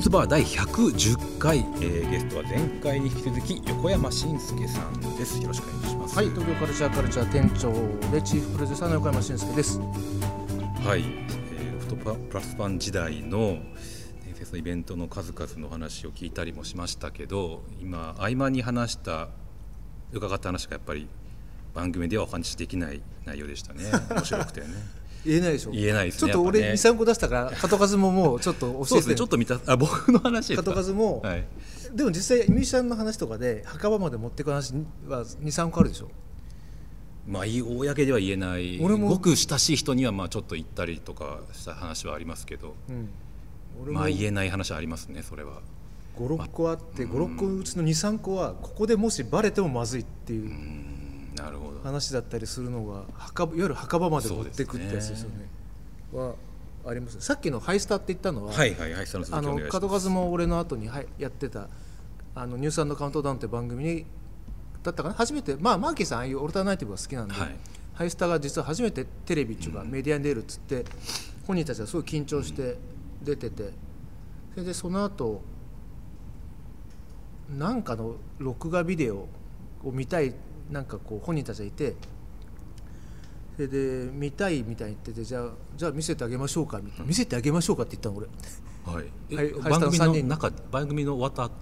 ズンズバー第110回、えー、ゲストは前回に引き続き横山慎介さんです。よろしくお願いします。はい東京カルチャーカルチャー店長でチーフプロデューサーの横山慎介です。はい、えー、フトプラスパン時代の伝説のイベントの数々の話を聞いたりもしましたけど今合間に話した伺った話がやっぱり番組ではお話しできない内容でしたね。面白くてね言えないでしょ。言えないですねちょっと俺やっぱね。23個出したから門数ももうちょっと教えて。そうですねちょっと見たあ僕の話ですか門数も、はい。でも実際ミュージシャンの話とかで墓場まで持っていく話は23個あるでしょ。まあいい公では言えない。俺もごく親しい人にはまあちょっと言ったりとかした話はありますけど。うん。まあ言えない話はありますねそれは。56個あって56個のうちの23個はここでもしバレてもまずいっていう。うんなるほど。話だったりするのが墓場いわゆる墓場まで持っていくってやつですよね。はありますさっきのハイスタって言ったのは、はいはいはいその続あの門数も俺の後にはいやってたあのニュースカウントダウンって番組にだったかな？初めてまあマーキーさんああいうオルタナティブが好きなんで、はい。ハイスタが実は初めてテレビっていうか、メディアに出るっつって本人たちはすごい緊張して出ててそれでその後なんかの録画ビデオを見たいなんかこう本人たちがいてそれで見たいみたいに言っててじゃあじゃあ見せてあげましょうかみたいな。見せてあげましょうかって言ったの俺。はい。えはい。はい。番組下の番組の終わった後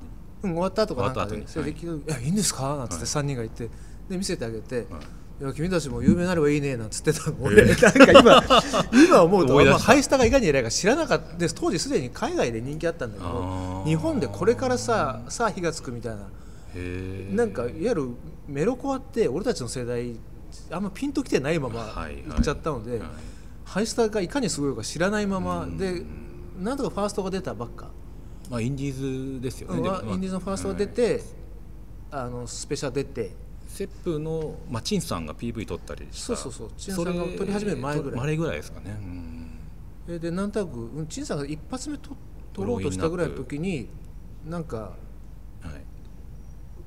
うん、終わった後かなんかで。それで聞いて「い。やいいんですか?」なんつってはい。3人がいて。で見せてあげて。はい「いや君たちも有名になればいいね」なんつってたの俺。なんか今 今思うとまあハイスタがいかに偉いか知らなかった。で当時すでに海外で人気あったんだけど日本でこれからささあ火がつくみたいななんかいわゆるメロコアって俺たちの世代あんまピンときてないままはい行っちゃったので、はい。ハイスタがいかにすごいか知らないままでなんとかファーストが出たばっか。まあインディーズですよねまあ。インディーズのファーストが出て、あのスペシャル出て。セップの、まあ、陳さんが PV 撮ったりした。そうそうそう。陳さんが撮り始める前ぐらい。それぐらいですかね、うん。でなんとなくうん陳さんが一発目と撮ろうとしたぐらいの時になんかはい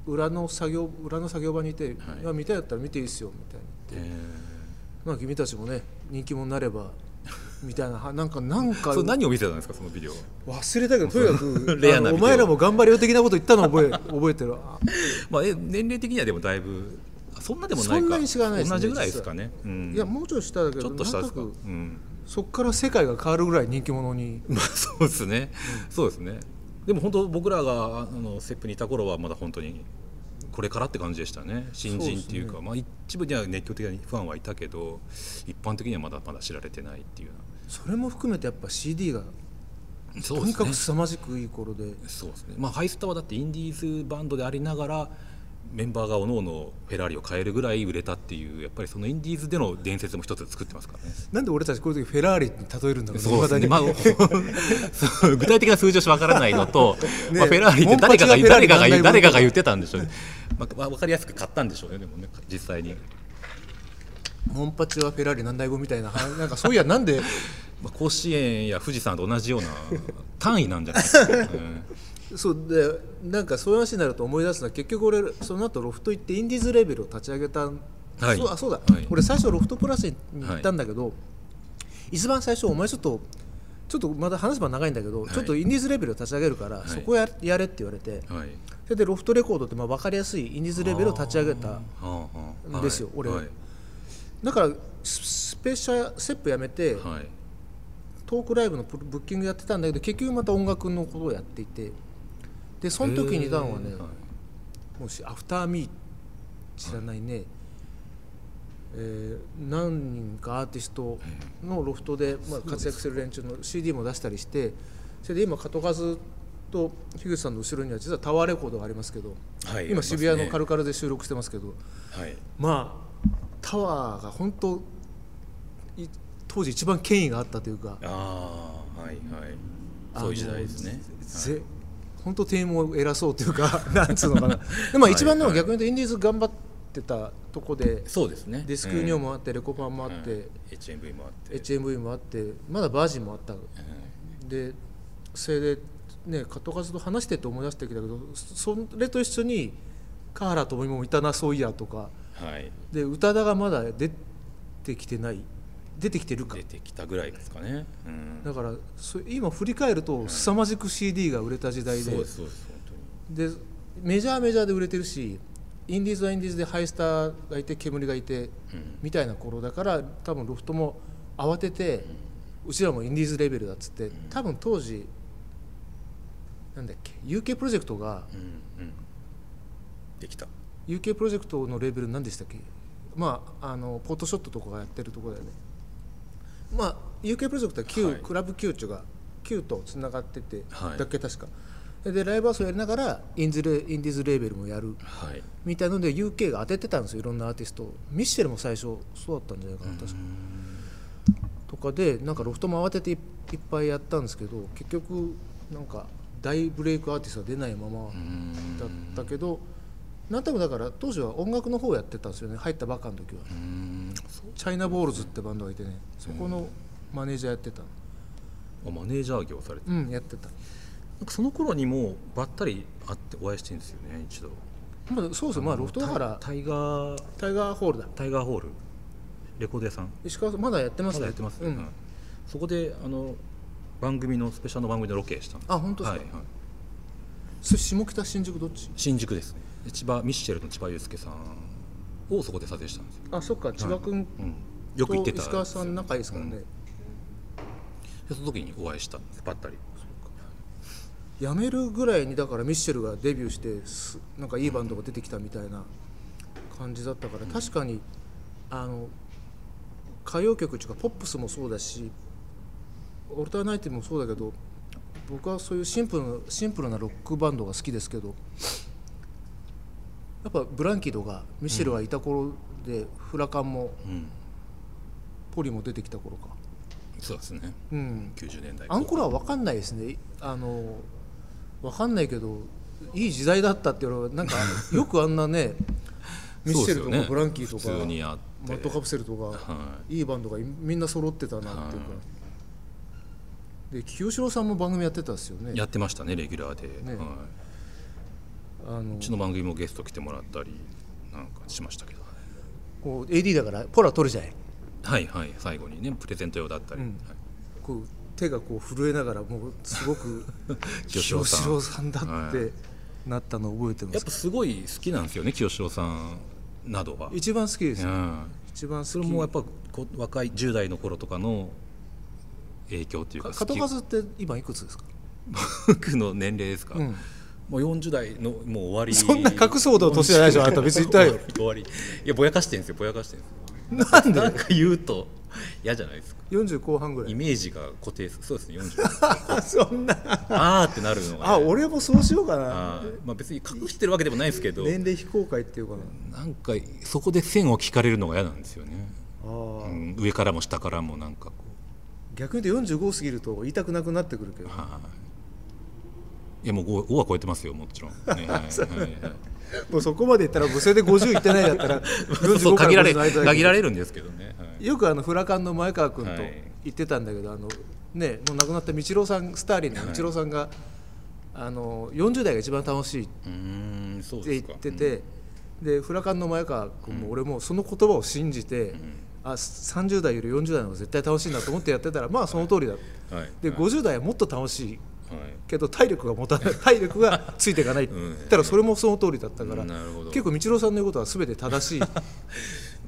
裏の作業裏の作業場にいて「はい。見たいだったら見ていいっすよ」みたいに言ってえ「まあ君たちもね人気者になれば」みたいなはなんかなんか何を見せたんですかそのビデオ忘れたけど とにかく レアなお前らも頑張れよ的なこと言ったのを覚え覚えてる。あまあえ年齢的にはでもだいぶそんなでもないか。そんなに違わないですね同じぐらいですかね、うん。いやもうちょい下だけどちょっと下ですか？うん。そっから世界が変わるぐらい人気者に。まあそうですね、そうですねでも本当僕らがあのセップにいた頃はまだ本当にこれからって感じでしたね。新人っていうかそうまあ、一部には熱狂的なファンはいたけど一般的にはまだまだ知られてないっていうよそれも含めてやっぱ CD がとにかく凄まじくいい頃で。そうですね。まあハイスタはだってインディーズバンドでありながらメンバーがおのおのフェラーリを変えるぐらい売れたっていうやっぱりそのインディーズでの伝説も一つ作ってますからね。なんで俺たちこういう時フェラーリに例えるんだろうそうですね、まあ、具体的な数字はわからないのと、ね。まあ、フェラーリって誰かが誰かが誰かが言ってたんでしょうね、まあ、分かりやすく買ったんでしょうねでもね実際に、モンパチはフェラーリ何台分みたいな話なんかそういやなんで。まあ、甲子園や富士山と同じような単位なんじゃないですか、う んそうでなんかそういう話になると思い出すのは結局俺その後ロフト行ってインディーズレベルを立ち上げた、はい。そうあそうだ、はい。俺最初ロフトプラスに行ったんだけど、一番最初お前ちょっとちょっとまだ話せば長いんだけど、い。ちょっとインディーズレベルを立ち上げるから、い。そこややれって言われて、はい。それでロフトレコードってまあ分かりやすいインディーズレベルを立ち上げたんですよ俺は。い。だからススペシャセップやめて、はい。トークライブのプブッキングやってたんだけど結局また音楽のことをやっていてでその時にいたのはね、もしアフターミー知らないね、えー何人かアーティストのロフトで、まあ、活躍する連中の CD も出したりしてそれで今門数と樋口さんの後ろには実はタワーレコードがありますけど、はい今渋谷のカルルカルで収録してますけどはい。まあタワーが本当い当時一番権威があったというかああはいはい。そういう時代ですね。ぜ本当店員も偉そうというか なんつうのかな。でも一番でもはい逆に言うとインディーズ頑張ってたとこでそうですね。ディスクユニオンもあってレコパンもあって、うん。HMV もあって、HMV もあってまだバージンもあった。うん。でそれでねカトカズと話してて思い出してきたけどそれと一緒に華原朋美もいたなそういやとか。はい。で宇多田がまだ出てきてない出てきてるか。出てきたぐらいですかね、うん、だからそ今振り返ると凄まじく CD が売れた時代で。そうですそうでメジャーメジャーで売れてるしインディーズはインディーズでハイスターがいて煙がいてうん。みたいな頃だから多分ロフトも慌ててうちらもインディーズレベルだっつって多分当時なんだっけ UK プロジェクトができた。UK プロジェクトのレベル何でしたっけ？まああのポートショットとかがやってるところだよねまあ UK プロジェクトは Q、はい。クラブ Q っていうか Q とつながってて、はい。だっけ確か。でライブハウスをやりながらインズレインディーズレーベルもやる。はい。いみたいので UK が当ててたんですよ。いろんなアーティストを。ミッシェルも最初そうだったんじゃないかな確か。とかでなんかロフトも慌てていいっぱいやったんですけど結局なんか大ブレイクアーティストは出ないままうん。だったけどなんとなくだから当時は音楽の方をやってたんですよね。入ったばっかの時は。チャイナボールズってバンドがいてね。そこのマネージャーやってた。あマネージャー業されてうんやってた。なんかその頃にもばったり会ってお会いしてるんですよね一度。まあそうですよ。まあロフトだから。タイガータイガーホールだ。タイガーホール。レコード屋さん。石川さんまだやってまねますだやってます、うん。はい。そこであの番組のスペシャルの番組でロケしたあ本当ですか。はいはい、それ下北新宿どっち？新宿ですね。で千葉ミッシェルの千葉雄介さんをそこで撮影したんですよ、あそっか千葉君うん、よく行ってたと石川さん仲いいですからね、でその時にお会いしたんです。ばったり。辞めるぐらいにだからミッシェルがデビューしてすなんかいいバンドが出てきたみたいな感じだったから確かにあの歌謡曲っていうかポップスもそうだしオルタナイティブもそうだけど僕はそういうシンプルなシンプルなロックバンドが好きですけどやっぱブランキーとかミッシェルがいた頃で、フラカンもうん。ポリも出てきた頃か、そうですね。うん、90年代。あの頃は分かんないですね。あの分かんないけどいい時代だったっていうのはなんか よくあんなねミッシェルとかブランキーとか、普通にあって。マットカプセルとか、はい。いバンドがみんな揃ってたなっていうか、で清志郎さんも番組やってたんですよね。やってましたねレギュラーで、ね。はい、あのうちの番組もゲスト来てもらったりなんかしましたけど。こう AD だからポラ取るじゃない？はいはい最後にねプレゼント用だったり、うん。はい。こう手がこう震えながらもうすごく 清清志郎さんだってはいなったのを覚えてます。やっぱすごい好きなんですよね清志郎さんなどは、一番好きですよ。うん、一番それもやっぱこ若い10代の頃とかの影響っていうかか門数って今いくつですか、僕の年齢ですか、うん、もう40代のもう終わり。そんな隠すほど年じゃないでしょ。あなた別に言ったよ。終わり。いやぼやかしてるんですよぼやかしてるんですよ。なんで？なんか言うと嫌じゃないですか。40後半ぐらい。イメージが固定そうですね40 そんな。あーってなるのが、ね、あ俺もそうしようかな。あーまあ別に隠してるわけでもないですけど。年齢非公開っていうかな。なんかそこで線を聞かれるのが嫌なんですよね、あー、うん、上からも下からもなんかこ逆に言うと45過ぎると言いたくなくなってくるけど。うはいいやもう 5, 5は超えてますよもちろん、ねはいはいはい。もうそこまでいったらもうそれで50いってないだったら45からそう 限られ50の間だ限られるんですけどね、はい。よくあのフラカンの前川君とはい。言ってたんだけど、あのねもう亡くなった道郎さんスターリンの道郎さんが、あの40代が一番楽しいって言ってて、でフラカンの前川君も俺もその言葉を信じて、あ30代より40代の方が絶対楽しいなと思ってやってたらまあその通りだ、うんはい。ではい。50代はもっと楽しいはいけど体力が持たない 体力がついていかない。って言ったらそれもその通りだったから、結構道郎さんの言うことは全て正しい。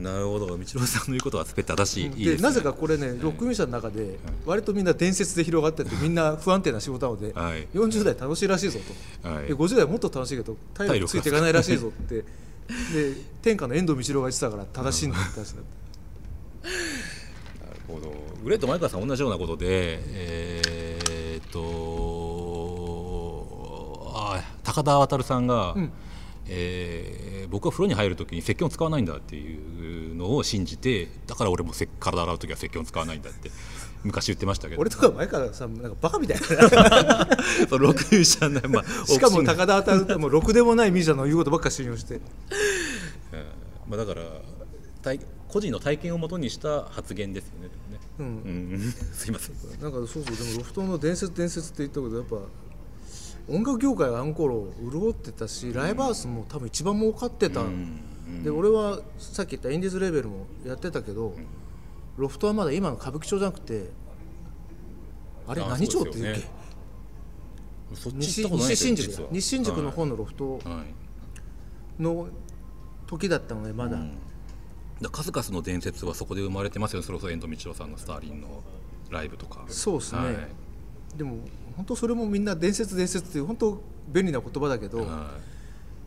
なるほど。道郎さんの言うことは全て正しい,、でね。なぜかこれねロックミュージシャンの中で割とみんな伝説で広がっててみんな不安定な仕事なので、はい。40代楽しいらしいぞと、はい。で50代はもっと楽しいけど体力ついていかないらしいぞって。で天下の遠藤道郎が言ってたから正しいんだって。話だったなるほど。グレート前川さん同じようなことでえ高田渉さんが、ん。えー僕は風呂に入るときに石鹸を使わないんだっていうのを信じてだから俺もせ体洗うときは石鹸を使わないんだって昔言ってましたけど。俺とか前からさなんかバカみたいな。そのロックミュージシャンの、まあ、しかも高田当たるってもうろくでもないミュージシャンの言うことばっか信用して。うんまあ、だから体個人の体験をもとにした発言ですよね。ね。うん。うん、すいません。なんかそうそうでもロフトの伝説伝説って言ったけどやっぱ音楽業界はあの頃潤ってたしライブハウスも多分一番儲かってた、うんで俺はさっき言ったインディーズレベルもやってたけど、ロフトはまだ今の歌舞伎町じゃなくてあれあ何町って言うっけ、西新宿西新宿の方のロフトの時だったのでまだ、うん。だ数々の伝説はそこで生まれてますよね。それこそ遠藤道夫さんのスターリンのライブとか。そうですね、はい。でも本当それもみんな伝説伝説っていう本当便利な言葉だけど、は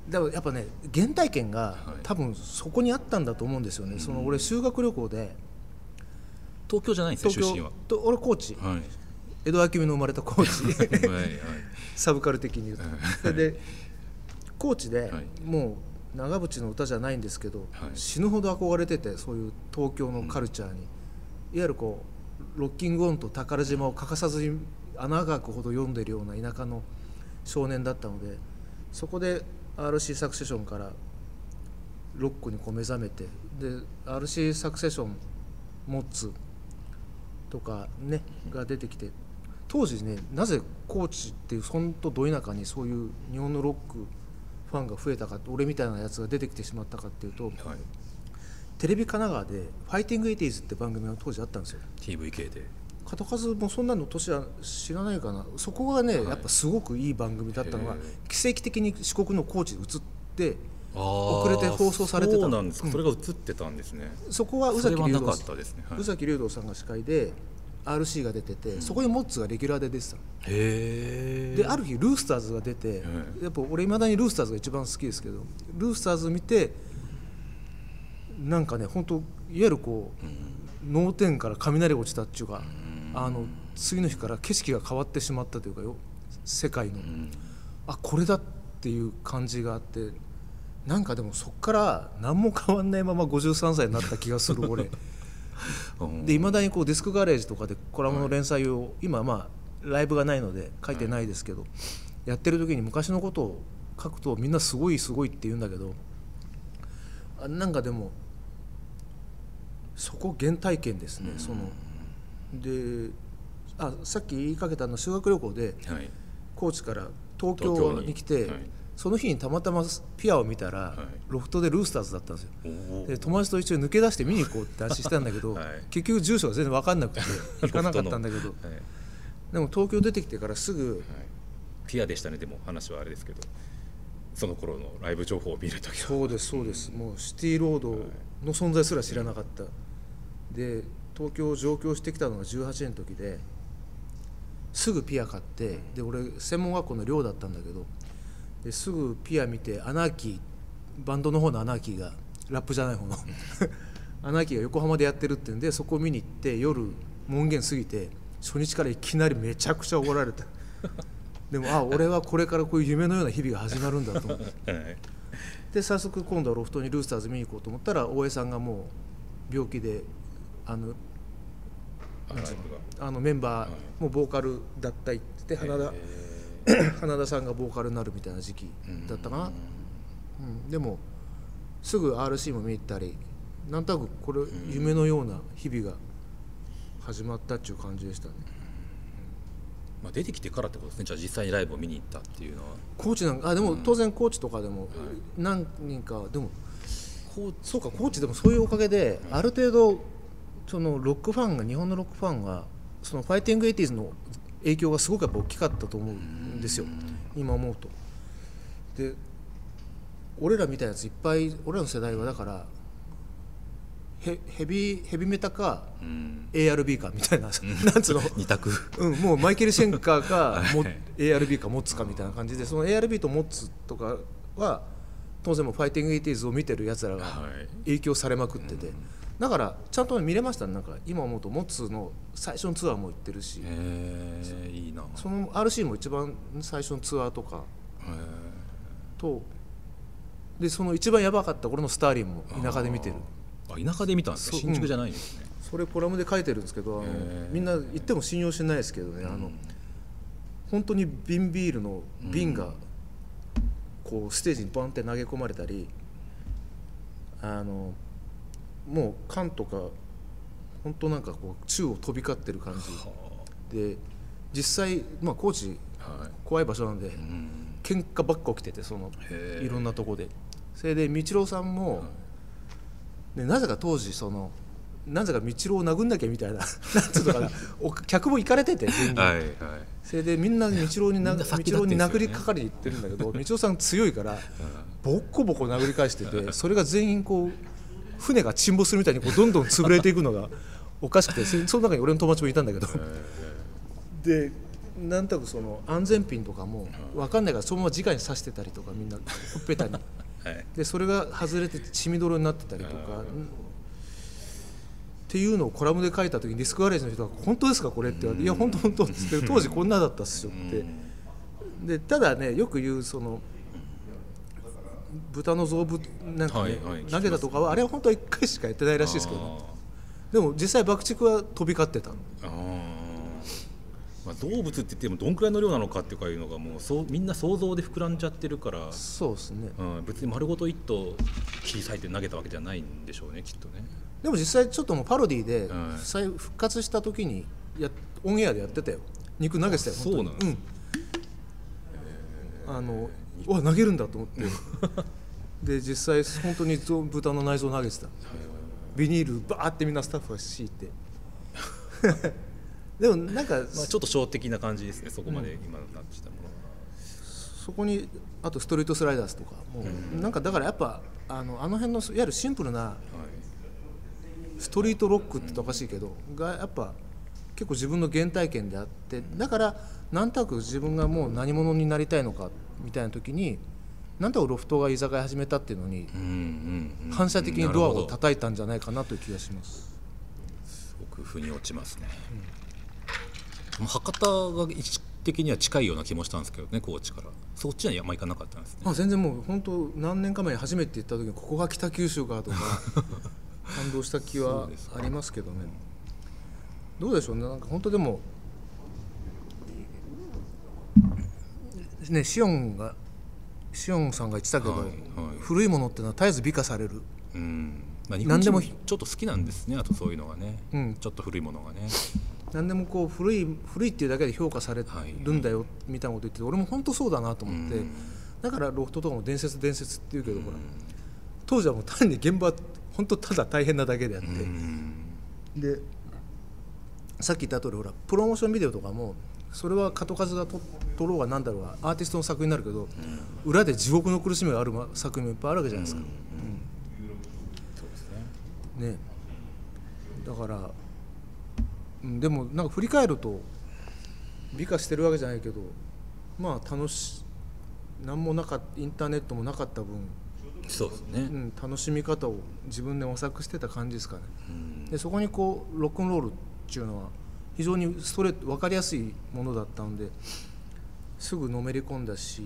だからやっぱね原体験がはい。多分そこにあったんだと思うんですよね、その俺修学旅行でい東京じゃないんです東よ出身は。京と俺高知。はい。江戸明美の生まれた高知。はい。はい。サブカル的に言うと。で高知ではい。もう長渕の歌じゃないんですけど、はい。死ぬほど憧れててそういう東京のカルチャーに、いわゆるこうロッキングオンと宝島を欠かさずに穴が開くほど読んでるような田舎の少年だったのでそこで RC サクセションからロックにこう目覚めてで RC サクセションモッズとかねが出てきて当時ねなぜ高知っていう本当ど田舎にそういう日本のロックファンが増えたかって俺みたいなやつが出てきてしまったかっていうとはい。テレビ神奈川で「ファイティング・エイティーズ」って番組が当時あったんですよ。TVK で片数もそんなの年は知らないかな。そこがね、はい。やっぱすごくいい番組だったのがへ奇跡的に四国の高知で映って遅遅れて放送されてた。んですか、うん。それが映ってたんですね。そこは宇崎竜童それはなかったですね、はい。宇崎さんが司会で RC が出てて、そこにモッツがレギュラーで出てたの。へえである日ルースターズが出て、はい。やっぱ俺いまだにルースターズが一番好きですけどルースターズ見てなんかね本当いわゆるこう、脳天から雷が落ちたっていうか、あの次の日から景色が変わってしまったというかよ世界の、あこれだっていう感じがあってなんかでもそっから何も変わんないまま53歳になった気がする 俺。うん。でいまだにこうディスクガレージとかでコラムの連載を、今まあライブがないので書いてないですけど、やってる時に昔のことを書くとみんなすごいすごいって言うんだけどあなんかでもそこ原体験ですね、そのであさっき言いかけたの修学旅行ではい。高知から東京にに来てはい。その日にたまたまピアを見たら、はい。ロフトでルースターズだったんですよ。で友達と一緒に抜け出して見に行こうって話したんだけど、はい。結局住所が全然分かんなくて行かなかったんだけどはい。でも東京出てきてからすぐはい。ピアでしたねでも話はあれですけどその頃のライブ情報を見るときは。そうですそうです。もうシティロードの存在すら知らなかった。で東京を上京してきたのが18年の時ですぐピア買ってで俺専門学校の寮だったんだけどですぐピア見てアナーキーバンドの方のアナーキーがラップじゃない方の アナーキーが横浜でやってるっていうんでそこを見に行って夜門限過ぎて初日からいきなりめちゃくちゃ怒られた でもあ俺はこれからこういう夢のような日々が始まるんだと思って。はい。で早速今度はロフトにルースターズ見に行こうと思ったら大江さんがもう病気であのあのメンバはいーもボーカル脱退って花田、え 花田さんがボーカルになるみたいな時期ーだったかな、うん、でもすぐ RC も見に行ったりなんとなくこれ夢のような日々が始まったっていう感じでしたね。まあ、出てきてからってことですね。じゃあ実際にライブを見に行ったっていうのは。コーチなんかあでも当然コーチとかでも何人かでもそうかコーチでもそういうおかげである程度そのロックファンが日本のロックファンがそのファイティングエイティーズの影響がすごくやっぱ大きかったと思うんですよ。今思うと。で俺らみたいなやついっぱい俺らの世代はだからヘヘビヘビメタかうん。ARB かみたいな なんつうの？二択。うん、もうマイケル・シェンカーかも はい ARB かモッツかみたいな感じでその ARB とモッツとかは当然もうファイティング・エイティーズを見てるやつらがはい。影響されまくってて、だからちゃんと見れましたね。なんか今思うとモッズの最初のツアーも行ってるし、えー、いいな。その RC も一番最初のツアーとか。へとでその一番やばかった俺のスターリンも田舎で見てる。ー。あ田舎で見たんですか新宿じゃないんですね、それコラムで書いてるんですけどあのみんな言っても信用しないですけどね、あの本当に瓶ビールの瓶がこうステージにバンって投げ込まれたりあのもう缶とか本当なんかこう宙を飛び交ってる感じ。で実際まあ高知はい。怖い場所なんでうん。喧嘩ばっか起きててそのいろんなとこで。それで道郎さんも、ね、なぜか当時そのなぜか道郎を殴んなきゃみたいな なんていうのかなお客も行かれてて全員はいはい。それでみんな道郎にな道郎に殴りかかりに行ってるんだけど 道郎さん強いからボッコボコ殴り返しててそれが全員こう船が沈没するみたいにこうどんどん潰れていくのが おかしくてそその中に俺の友達もいたんだけど。でなんとなくその安全ピンとかも分かんないからそのまま直に刺してたりとかみんなほっぺたに。はい。でそれが外れて血みどろになってたりとか。うんっていうのをコラムで書いた時にディスクガレージの人が「本当ですかこれ」って言われて「いや本当本当」っつって当時こんなだったっすよって。でただねよく言うその豚の臓物なんかね、はいはい投げたとかはあれは本当は1回しかやってないらしいですけどね。でも実際爆竹は飛び交ってたまあ、動物って言ってもどんくらいの量なのかっていうのがもうそうみんな想像で膨らんじゃってるから、そうですね。うん、別に丸ごと一頭切り裂いて投げたわけじゃないんでしょうねきっとね。でも実際ちょっともうパロディではい。再復活した時にやオンエアでやってたよ。肉投げてたよそうなんです。うん。あのうわ投げるんだと思って。で実際本当にぞ豚の内臓投げてた。ビニールバーってみんなスタッフが敷いて。でもなんか、まあ、ちょっと小的な感じですねそこまで今なってきたものは。そこにあとストリートスライダースとか。もう、なんかだからやっぱあのあの辺のいわゆるシンプルなはい。ストリートロックって言ったらおかしいけど、がやっぱ結構自分の原体験であってだからなんとなく自分がもう何者になりたいのかみたいな時になんとなくロフトが居酒屋始めたっていうのにうんうんうん反射的にドアを叩いたんじゃないかなという気がします。すごく腑に落ちますね、でも博多が位置的には近いような気もしたんですけどね高知から。そっちにはあんま行かなかったんですね。あ全然もう本当何年か前に初めて行った時にここが北九州かとか 感動した気はありますけどね。どうでしょうね。なんか本当でもねシオンがシオンさんが言ってたけど、はいはい。古いものってのは絶えず美化される。うん。まあ、日何でもちょっと好きなんですねあとそういうのがね、うん。ちょっと古いものがね。何でもこう古い古いっていうだけで評価されるんだよみたいなこと言ってて俺も本当そうだなと思って、うん。だからロフトとかも伝説伝説っていうけど、ほら当時はもう単に現場本当ただ大変なだけであって、うん。でさっき言った通りほらプロモーションビデオとかもそれは門数がと撮ろうがなんだろうがアーティストの作品になるけど、裏で地獄の苦しみがあるま作品もいっぱいあるわけじゃないですか。そうですねね。だからうんでもなんか振り返ると美化してるわけじゃないけどまあ楽し何もなかインターネットもなかった分、そうですね、うん、楽しみ方を自分で模索してた感じですかね。でそこにこうロックンロールっていうのは非常にストレート分かりやすいものだったのですぐのめり込んだし、う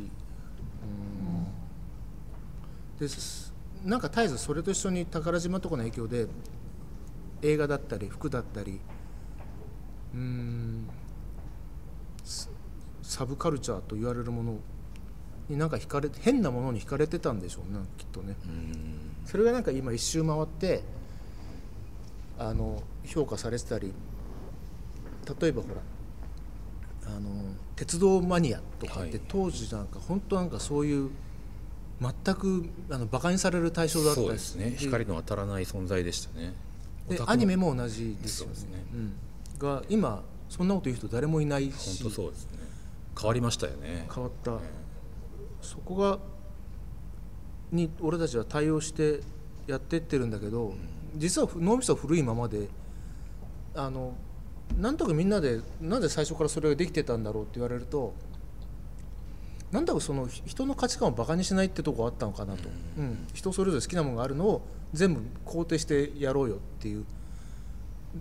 ん、ですなんか絶えずそれと一緒に宝島とかの影響で映画だったり服だったりうんササブカルチャーと言われるものになんか惹かれ変なものに惹かれてたんでしょうねきっとね。それがなんか今一周回ってあの評価されてたり例えばほらあの鉄道マニアとかっはい。て当時なんか本当なんかそういう全くあのバカにされる対象だったですね。光の当たらない存在でしたね。でアニメも同じですよね。ね。うん、が今そんなこと言う人誰もいないし。本当そうですね。変わりましたよね。変わった。そこがに俺たちは対応してやってってるんだけど実は脳みそは古いままであのなんとかみんなでなぜ最初からそれができてたんだろうって言われるとなんだかそのひ人の価値観をバカにしないってとこあったのかなと、うん。人それぞれ好きなものがあるのを全部肯定してやろうよっていう。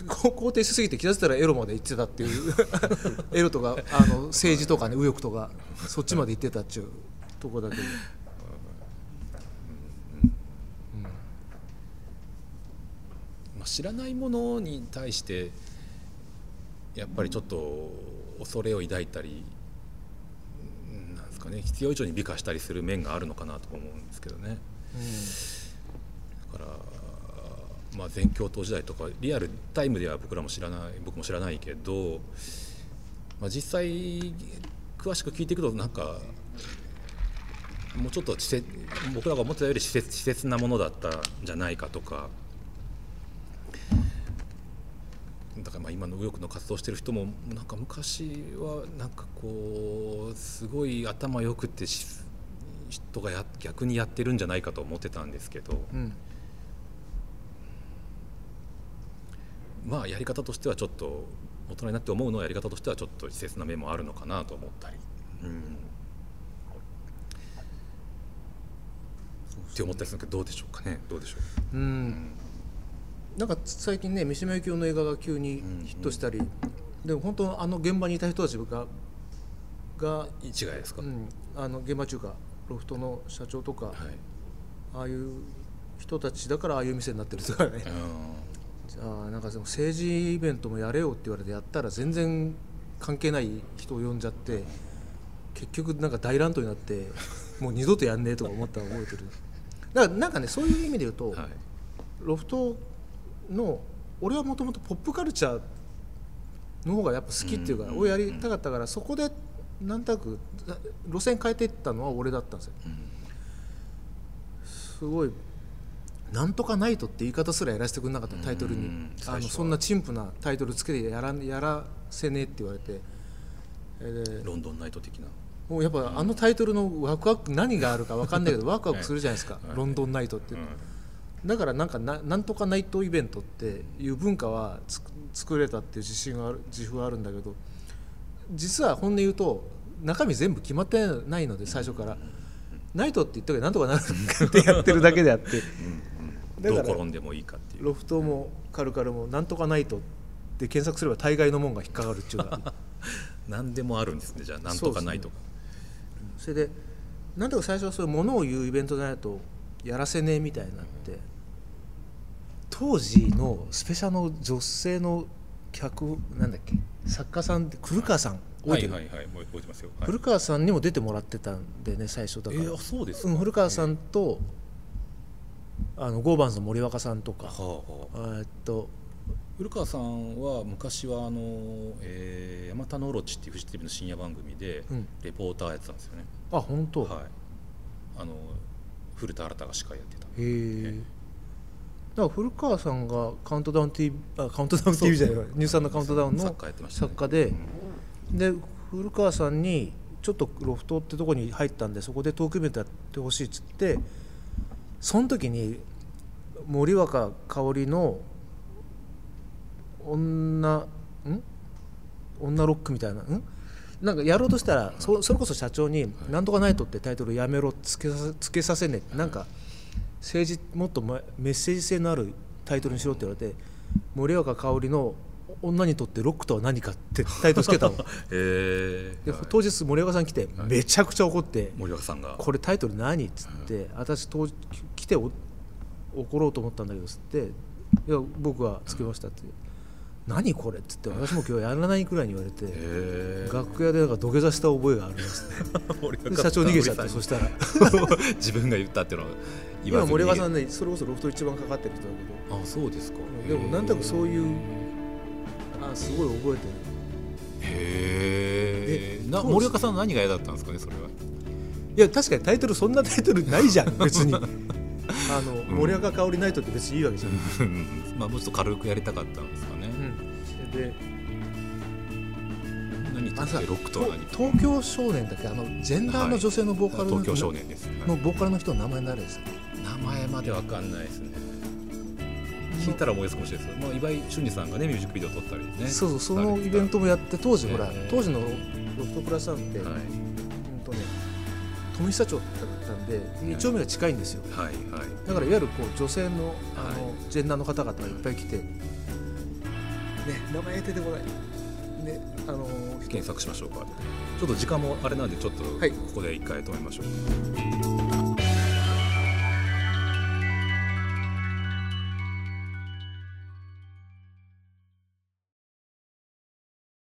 肯定しすぎて気が付いたらエロまで行ってたっていう。エロとかあの政治とかね右翼とかそっちまで行ってたっちゅうとこだけど。まあ、知らないものに対してやっぱりちょっと恐れを抱いたりうんなんですかね必要以上に美化したりする面があるのかなと思うんですけどね。だから、まあ、全教頭時代とかリアルタイムでは僕らも知らない僕も知らないけど、まあ、実際詳しく聞いていくとなんかもうちょっと僕らが思ってたより稚拙なものだったんじゃないかとかだからまあ今の右翼の活動してる人もなんか昔はなんかこうすごい頭良くてし人がや逆にやってるんじゃないかと思ってたんですけど、うん。まあやり方としてはちょっと大人になって思うのはやり方としてはちょっと稚拙な面もあるのかなと思ったり、うん、って思ったりするけどどうでしょうかね。どうでしょう。うんなんか最近ね三島由紀夫の映画が急にヒットしたり、でも本当あの現場にいた人たちがが、違いですか、うん、あの現場中かロフトの社長とか、はい。ああいう人たちだからああいう店になってるとかじゃあなんかでも政治イベントもやれよって言われてやったら全然関係ない人を呼んじゃって結局なんか大乱闘になってもう二度とやんねえとか思ったの覚えてる。だからなんかねそういう意味で言うと、んはい。ロフトの俺はもともとポップカルチャーの方がやっぱ好きっていうか、うん。をやりたかったからそこでなんとなく路線変えていったのは俺だったんですよ。すごいなんとかナイトって言い方すらやらせてくれなかったタイトルに、うん。あのそんな陳腐なタイトルつけてやらやらせねえって言われて。えーでロンドンナイト的な。もうやっぱあのタイトルのワクワク何があるか分かんないけどワクワクするじゃないですか、はい。ロンドンナイトって、うんだからなんかななんとかナイトイベントっていう文化は作れたっていう自信がある自負はあるんだけど実は本音言うと中身全部決まってないので最初から。ナイトって言ったけどなんとかなるってやってるだけであって。うん。でもいいかっていう。ロフトもカルカルもなんとかナイトって検索すれば大概のもんが引っかかるっていうか何 でもあるんですねじゃあ。なんとかないとかそれでなんとか最初はそういうものを言うイベントじゃないとやらせねえみたいになって当時のスペシャルの女性の客なんだっけ作家さん古川さん覚えてる、はいはいはいもう覚えてますよ、はい、古川さんにも出てもらってたんでね最初だから、えー、あそうですか、うん、古川さんとあのゴーバンズの森若さんとか。はあはあ。えーっと古川さんは昔はあの、えー、山田のオロチっていうフジテレビの深夜番組でうん。レポーターやってたんですよね、あ本当、はい。あの古田新太が司会やってた。へえだから古川さんがカウントダウン TV あカウントダウン TV じゃないわ。ニュースのカウントダウンの作家やってましたね。作家で。で古川さんにちょっとロフトってとこに入ったんでそこでトークイベントやってほしいっつってその時に森若香織の女ん？女ロックみたいな、ん？なんかやろうとしたらそそれこそ社長に「なんとかナイト」ってタイトルやめろつけさせつけさせねえなんか政治もっとまメッセージ性のあるタイトルにしろって言われて森若香織の「女にとってロックとは何か」ってタイトルつけたの。えー。ではい当日森若さん来てめちゃくちゃ怒って森若さんが「これタイトル何?」っつって私当時来てお怒ろうと思ったんだけどつって「いや僕はつけました」って「何これ?」っつって私も今日やらないくらいに言われて。え。ー、楽屋でなんか土下座した覚えがありますね。社長逃げちゃってそしたら。ん 自分が言ったっていうのは言わずに今森若さんねそれこそロフト一番かかってる人だあそうですか。けどでもなんとなくそういうあすごい覚えてる。へえ。森若さんの何が嫌だったんですかねそれは？いや確かにタイトルそんなタイトルないじゃん 別に。あの、森若香織ナイトって別にいいわけじゃん、うん。まあもうちょっと軽くやりたかったんですかね、うん、で。何とあさってロックとは何東京少年だっけ？あのジェンダーの女性のボーカルの,、東京少年です、のボーカルの人の名前誰ですか名前までわかんないですね。聞いたら思い出すかもしれないですけど、まあ、岩井俊二さんがねミュージックビデオ撮ったりね。そうそうそのイベントもやって当時ほら、当時のロフトプラスさんって、はい。うんとね富久町だったんで2丁目が近いんですよ。はいはい。だからいわゆるこう女性のあの、はジェンダーの方々がいっぱい来て、ね、名前出てこない、ねあの検索しましょうか。ちょっと時間もあれなんでちょっとはい。ここで一回止めましょう、